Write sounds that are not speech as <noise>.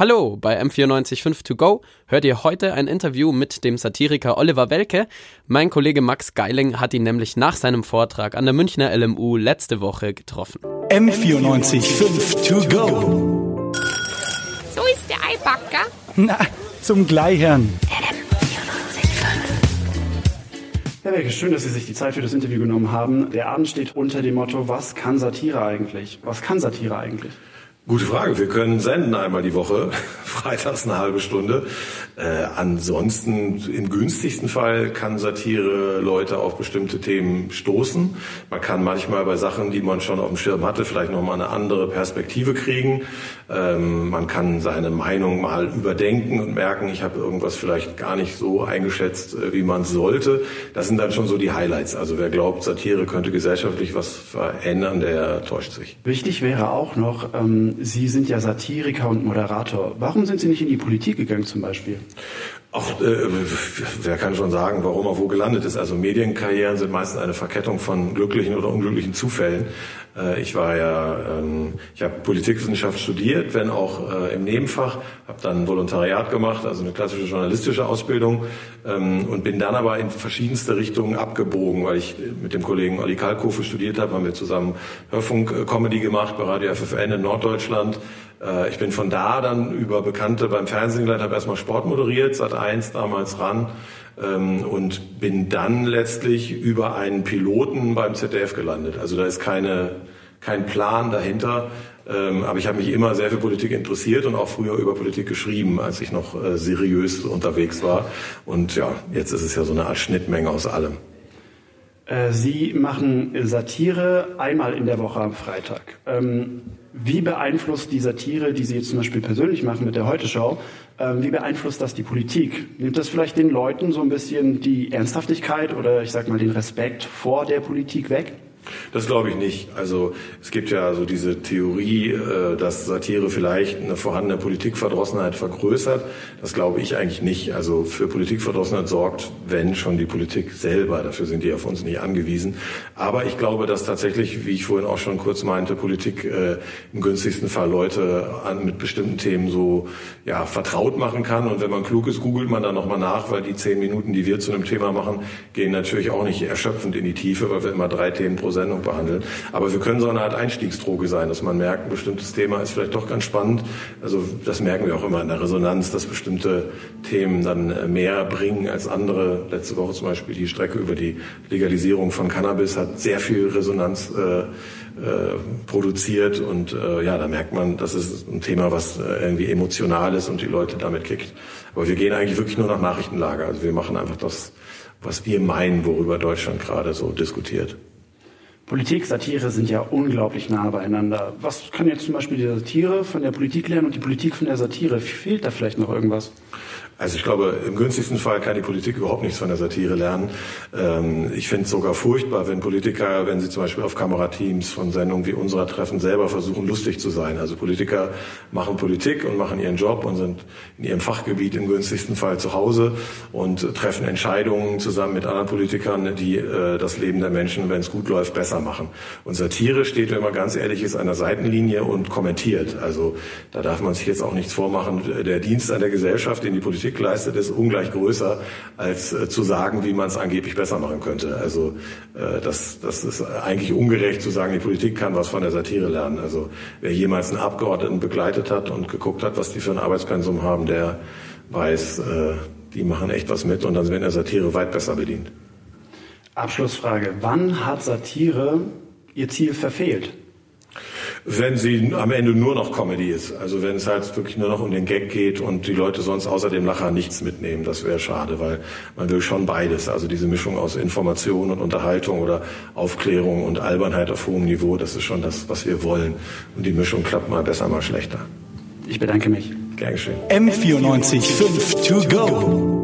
Hallo, bei M945 To Go hört ihr heute ein Interview mit dem Satiriker Oliver Welke. Mein Kollege Max Geiling hat ihn nämlich nach seinem Vortrag an der Münchner LMU letzte Woche getroffen. M945 To Go. So ist der Eibacker. Na, zum Gleichern. Herr Welke, schön, dass Sie sich die Zeit für das Interview genommen haben. Der Abend steht unter dem Motto, was kann Satire eigentlich? Was kann Satire eigentlich? Gute Frage. Wir können senden einmal die Woche, <laughs> freitags eine halbe Stunde. Äh, ansonsten im günstigsten Fall kann Satire Leute auf bestimmte Themen stoßen. Man kann manchmal bei Sachen, die man schon auf dem Schirm hatte, vielleicht nochmal eine andere Perspektive kriegen. Ähm, man kann seine Meinung mal überdenken und merken, ich habe irgendwas vielleicht gar nicht so eingeschätzt, äh, wie man sollte. Das sind dann schon so die Highlights. Also wer glaubt, Satire könnte gesellschaftlich was verändern, der täuscht sich. Wichtig wäre auch noch, ähm, Sie sind ja Satiriker und Moderator. Warum sind Sie nicht in die Politik gegangen zum Beispiel? Auch äh, wer kann schon sagen, warum er wo gelandet ist? Also Medienkarrieren sind meistens eine Verkettung von glücklichen oder unglücklichen Zufällen. Äh, ich war ja, ähm, ich habe Politikwissenschaft studiert, wenn auch äh, im Nebenfach, habe dann Volontariat gemacht, also eine klassische journalistische Ausbildung ähm, und bin dann aber in verschiedenste Richtungen abgebogen, weil ich mit dem Kollegen Olli Kalkofe studiert habe, haben wir zusammen Hörfunk-Comedy gemacht bei Radio FFN in Norddeutschland. Äh, ich bin von da dann über Bekannte beim Fernsehen geleitet, habe erstmal Sport moderiert, seit eins damals ran ähm, und bin dann letztlich über einen Piloten beim ZDF gelandet. Also da ist keine, kein Plan dahinter. Ähm, aber ich habe mich immer sehr für Politik interessiert und auch früher über Politik geschrieben, als ich noch äh, seriös unterwegs war. Und ja, jetzt ist es ja so eine Art Schnittmenge aus allem. Äh, Sie machen Satire einmal in der Woche am Freitag. Ähm, wie beeinflusst die Satire, die Sie jetzt zum Beispiel persönlich machen mit der Heute-Show, ähm, wie beeinflusst das die Politik? Nimmt das vielleicht den Leuten so ein bisschen die Ernsthaftigkeit oder ich sag mal den Respekt vor der Politik weg? Das glaube ich nicht. Also es gibt ja so diese Theorie, äh, dass Satire vielleicht eine vorhandene Politikverdrossenheit vergrößert. Das glaube ich eigentlich nicht. Also für Politikverdrossenheit sorgt, wenn schon die Politik selber. Dafür sind die auf uns nicht angewiesen. Aber ich glaube, dass tatsächlich, wie ich vorhin auch schon kurz meinte, Politik äh, im günstigsten Fall Leute an, mit bestimmten Themen so ja vertraut machen kann. Und wenn man klug ist, googelt man dann nochmal nach, weil die zehn Minuten, die wir zu einem Thema machen, gehen natürlich auch nicht erschöpfend in die Tiefe, weil wir immer drei Themen pro Sendung behandeln. Aber wir können so eine Art Einstiegsdroge sein, dass man merkt, ein bestimmtes Thema ist vielleicht doch ganz spannend. Also das merken wir auch immer in der Resonanz, dass bestimmte Themen dann äh, mehr bringen als andere. Letzte Woche zum Beispiel die Strecke über die Legalisierung von Cannabis hat sehr viel Resonanz äh, äh, produziert und äh, ja, da merkt man, das ist ein Thema, was äh, irgendwie emotional ist und die Leute damit kickt. Aber wir gehen eigentlich wirklich nur nach Nachrichtenlage. Also wir machen einfach das, was wir meinen, worüber Deutschland gerade so diskutiert. Politik, Satire sind ja unglaublich nah beieinander. Was kann jetzt zum Beispiel die Satire von der Politik lernen und die Politik von der Satire? Fehlt da vielleicht noch irgendwas? Also ich glaube, im günstigsten Fall kann die Politik überhaupt nichts von der Satire lernen. Ähm, ich finde es sogar furchtbar, wenn Politiker, wenn sie zum Beispiel auf Kamerateams von Sendungen wie unserer treffen, selber versuchen, lustig zu sein. Also Politiker machen Politik und machen ihren Job und sind in ihrem Fachgebiet im günstigsten Fall zu Hause und treffen Entscheidungen zusammen mit anderen Politikern, die äh, das Leben der Menschen, wenn es gut läuft, besser machen. Und Satire steht, wenn man ganz ehrlich ist, an der Seitenlinie und kommentiert. Also da darf man sich jetzt auch nichts vormachen. Der Dienst an der Gesellschaft, den die Politik Politik leistet, ist ungleich größer, als äh, zu sagen, wie man es angeblich besser machen könnte. Also äh, das, das ist eigentlich ungerecht zu sagen, die Politik kann was von der Satire lernen. Also wer jemals einen Abgeordneten begleitet hat und geguckt hat, was die für ein Arbeitspensum haben, der weiß, äh, die machen echt was mit und dann werden der Satire weit besser bedient. Abschlussfrage. Wann hat Satire ihr Ziel verfehlt? wenn sie am Ende nur noch Comedy ist. Also wenn es halt wirklich nur noch um den Gag geht und die Leute sonst außer dem Lacher nichts mitnehmen, das wäre schade, weil man will schon beides. Also diese Mischung aus Information und Unterhaltung oder Aufklärung und Albernheit auf hohem Niveau, das ist schon das, was wir wollen. Und die Mischung klappt mal besser, mal schlechter. Ich bedanke mich. Gern geschehen. M94 5 to go.